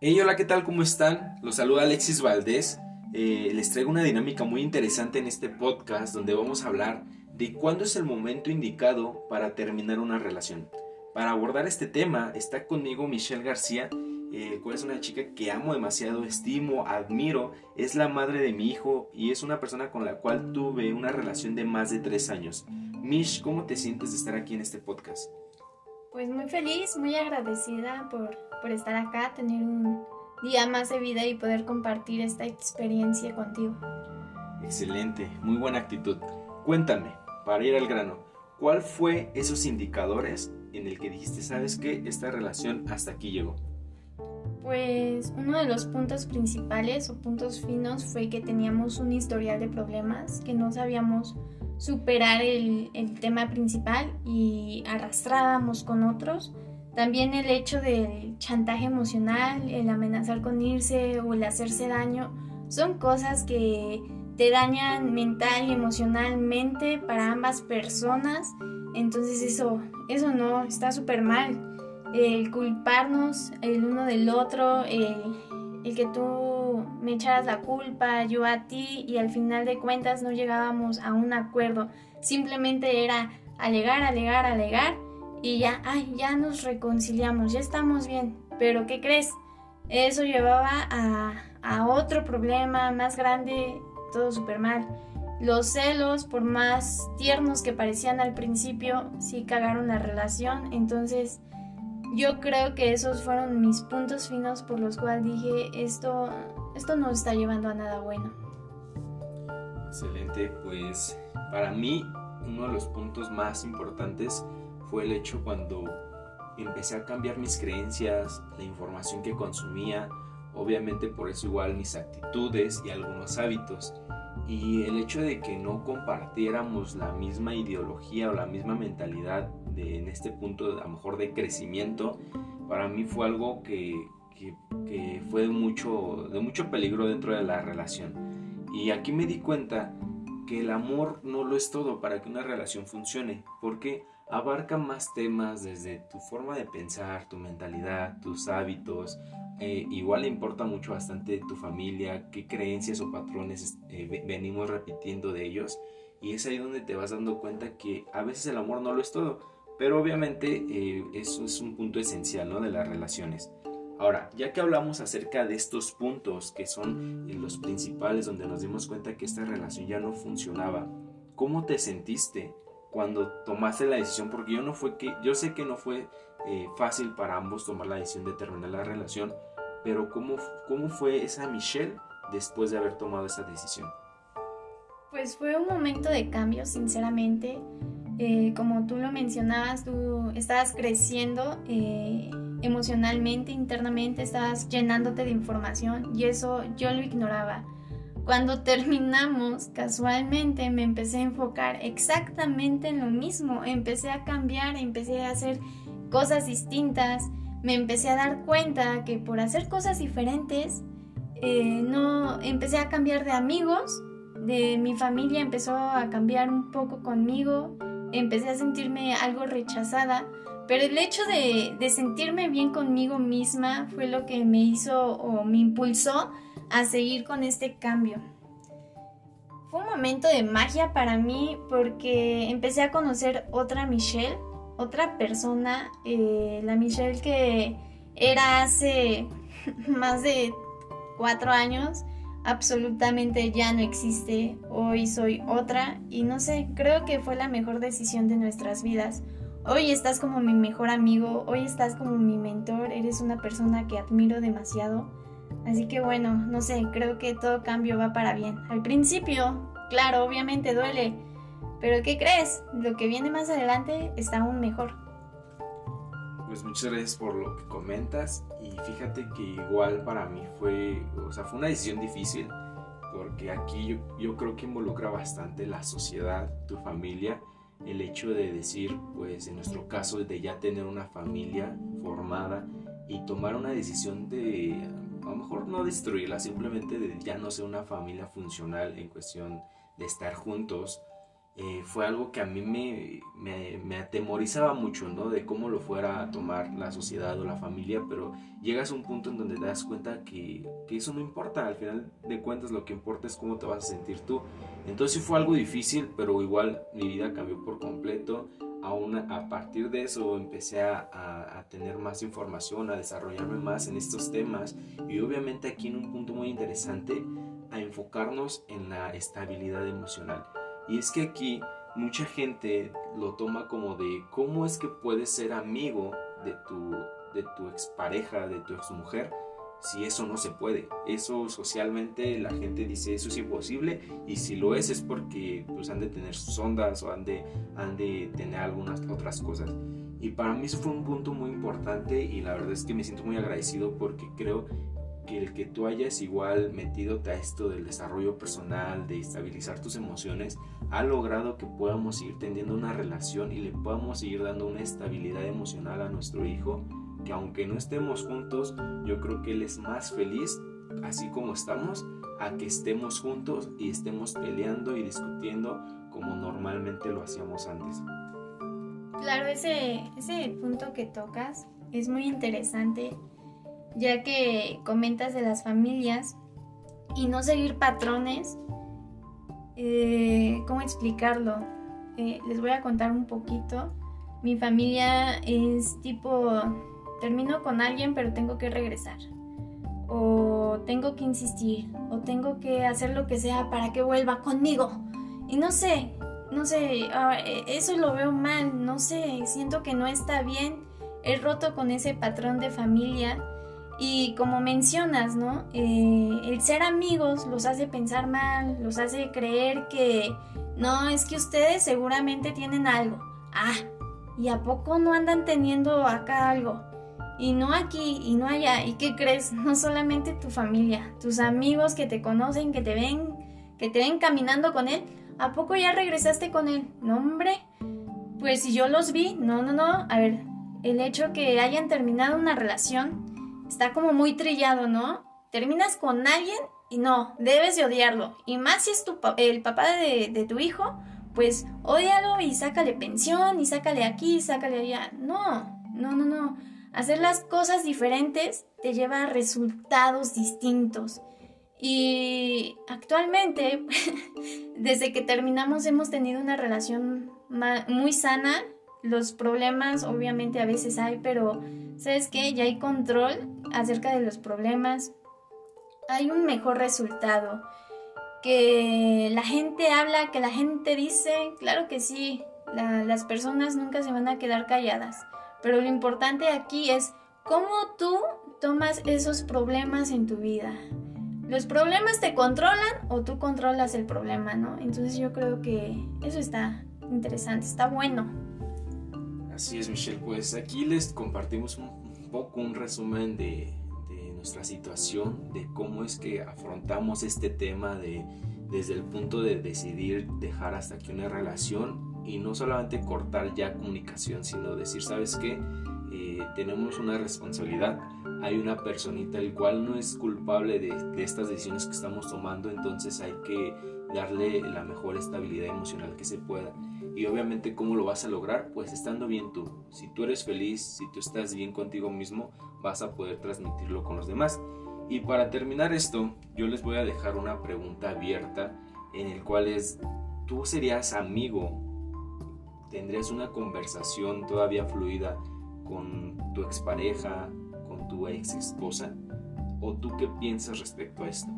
Hey, hola, ¿qué tal? ¿Cómo están? Los saluda Alexis Valdés. Eh, les traigo una dinámica muy interesante en este podcast donde vamos a hablar de cuándo es el momento indicado para terminar una relación. Para abordar este tema está conmigo Michelle García, eh, cual es una chica que amo demasiado, estimo, admiro, es la madre de mi hijo y es una persona con la cual tuve una relación de más de tres años. Mish, ¿cómo te sientes de estar aquí en este podcast? Pues muy feliz, muy agradecida por, por estar acá, tener un día más de vida y poder compartir esta experiencia contigo. Excelente, muy buena actitud. Cuéntame, para ir al grano, ¿cuál fue esos indicadores en el que dijiste, sabes que esta relación hasta aquí llegó? Pues uno de los puntos principales o puntos finos fue que teníamos un historial de problemas, que no sabíamos superar el, el tema principal y arrastrábamos con otros. También el hecho del chantaje emocional, el amenazar con irse o el hacerse daño, son cosas que te dañan mental y emocionalmente para ambas personas. Entonces eso, eso no, está súper mal. El culparnos el uno del otro, el, el que tú me echaras la culpa, yo a ti, y al final de cuentas no llegábamos a un acuerdo. Simplemente era alegar, alegar, alegar, y ya, ay, ya nos reconciliamos, ya estamos bien. Pero ¿qué crees? Eso llevaba a, a otro problema más grande, todo súper mal. Los celos, por más tiernos que parecían al principio, sí cagaron la relación. Entonces, yo creo que esos fueron mis puntos finos por los cuales dije, esto, esto no está llevando a nada bueno. Excelente, pues para mí uno de los puntos más importantes fue el hecho cuando empecé a cambiar mis creencias, la información que consumía, obviamente por eso igual mis actitudes y algunos hábitos. Y el hecho de que no compartiéramos la misma ideología o la misma mentalidad de, en este punto a lo mejor de crecimiento, para mí fue algo que, que, que fue de mucho, de mucho peligro dentro de la relación. Y aquí me di cuenta que el amor no lo es todo para que una relación funcione, porque abarca más temas desde tu forma de pensar, tu mentalidad, tus hábitos. Eh, igual le importa mucho bastante tu familia, qué creencias o patrones eh, venimos repitiendo de ellos. Y es ahí donde te vas dando cuenta que a veces el amor no lo es todo, pero obviamente eh, eso es un punto esencial ¿no? de las relaciones. Ahora, ya que hablamos acerca de estos puntos que son los principales donde nos dimos cuenta que esta relación ya no funcionaba, ¿cómo te sentiste? cuando tomaste la decisión, porque yo no fue que, yo sé que no fue eh, fácil para ambos tomar la decisión de terminar la relación, pero ¿cómo, ¿cómo fue esa Michelle después de haber tomado esa decisión? Pues fue un momento de cambio, sinceramente. Eh, como tú lo mencionabas, tú estabas creciendo eh, emocionalmente, internamente, estabas llenándote de información y eso yo lo ignoraba. Cuando terminamos, casualmente me empecé a enfocar exactamente en lo mismo. Empecé a cambiar, empecé a hacer cosas distintas. Me empecé a dar cuenta que por hacer cosas diferentes, eh, no empecé a cambiar de amigos, de mi familia empezó a cambiar un poco conmigo, empecé a sentirme algo rechazada, pero el hecho de, de sentirme bien conmigo misma fue lo que me hizo o me impulsó a seguir con este cambio. Fue un momento de magia para mí porque empecé a conocer otra Michelle, otra persona, eh, la Michelle que era hace más de cuatro años, absolutamente ya no existe, hoy soy otra y no sé, creo que fue la mejor decisión de nuestras vidas. Hoy estás como mi mejor amigo, hoy estás como mi mentor, eres una persona que admiro demasiado Así que bueno, no sé, creo que todo cambio va para bien. Al principio, claro, obviamente duele, pero ¿qué crees? Lo que viene más adelante está aún mejor. Pues muchas gracias por lo que comentas y fíjate que igual para mí fue, o sea, fue una decisión difícil porque aquí yo, yo creo que involucra bastante la sociedad, tu familia, el hecho de decir, pues en nuestro caso, de ya tener una familia formada y tomar una decisión de a lo mejor no destruirla, simplemente de ya no ser una familia funcional en cuestión de estar juntos. Eh, fue algo que a mí me, me, atemorizaba mucho, ¿no? De cómo lo fuera a tomar la sociedad o la familia, pero llegas a un punto en donde te das cuenta que, que, eso no importa, al final de cuentas lo que importa es cómo te vas a sentir tú. Entonces sí fue algo difícil, pero igual mi vida cambió por completo. Aún a partir de eso empecé a, a, a tener más información, a desarrollarme más en estos temas y obviamente aquí en un punto muy interesante, a enfocarnos en la estabilidad emocional. Y es que aquí mucha gente lo toma como de cómo es que puedes ser amigo de tu, de tu expareja, de tu exmujer, si eso no se puede. Eso socialmente la gente dice eso es imposible y si lo es es porque pues han de tener sus ondas o han de, han de tener algunas otras cosas. Y para mí eso fue un punto muy importante y la verdad es que me siento muy agradecido porque creo que el que tú hayas igual metido a esto del desarrollo personal, de estabilizar tus emociones, ha logrado que podamos seguir teniendo una relación y le podamos seguir dando una estabilidad emocional a nuestro hijo, que aunque no estemos juntos, yo creo que él es más feliz, así como estamos, a que estemos juntos y estemos peleando y discutiendo como normalmente lo hacíamos antes. Claro, ese, ese punto que tocas es muy interesante ya que comentas de las familias y no seguir patrones. Eh, ¿Cómo explicarlo? Eh, les voy a contar un poquito. Mi familia es tipo, termino con alguien pero tengo que regresar. O tengo que insistir. O tengo que hacer lo que sea para que vuelva conmigo. Y no sé, no sé, ah, e, eso lo veo mal, no sé, siento que no está bien. He roto con ese patrón de familia y como mencionas, ¿no? Eh, el ser amigos los hace pensar mal, los hace creer que no, es que ustedes seguramente tienen algo. Ah, ¿y a poco no andan teniendo acá algo? Y no aquí y no allá. ¿Y qué crees? No solamente tu familia, tus amigos que te conocen, que te ven, que te ven caminando con él. ¿A poco ya regresaste con él? No, hombre. Pues si yo los vi, no, no, no. A ver, el hecho que hayan terminado una relación está como muy trillado, ¿no? Terminas con alguien y no, debes de odiarlo. Y más si es tu, el papá de, de tu hijo, pues odialo y sácale pensión y sácale aquí, sácale allá. No, no, no, no. Hacer las cosas diferentes te lleva a resultados distintos. Y actualmente, desde que terminamos, hemos tenido una relación muy sana. Los problemas obviamente a veces hay, pero ¿sabes qué? Ya hay control acerca de los problemas. Hay un mejor resultado. Que la gente habla, que la gente dice, claro que sí, las personas nunca se van a quedar calladas. Pero lo importante aquí es cómo tú tomas esos problemas en tu vida. ¿Los problemas te controlan o tú controlas el problema, no? Entonces yo creo que eso está interesante, está bueno. Así es, Michelle. Pues aquí les compartimos un poco un resumen de, nuestra situación, de cómo es que afrontamos este tema de, desde el punto de decidir dejar hasta aquí una relación y no solamente cortar ya comunicación, sino decir, ¿sabes qué? Eh, tenemos una responsabilidad, hay una personita el cual no es culpable de, de estas decisiones que estamos tomando, entonces hay que darle la mejor estabilidad emocional que se pueda. Y obviamente, ¿cómo lo vas a lograr? Pues estando bien tú. Si tú eres feliz, si tú estás bien contigo mismo, vas a poder transmitirlo con los demás. Y para terminar esto, yo les voy a dejar una pregunta abierta en el cual es, ¿tú serías amigo? ¿Tendrías una conversación todavía fluida con tu expareja, con tu ex esposa? ¿O tú qué piensas respecto a esto?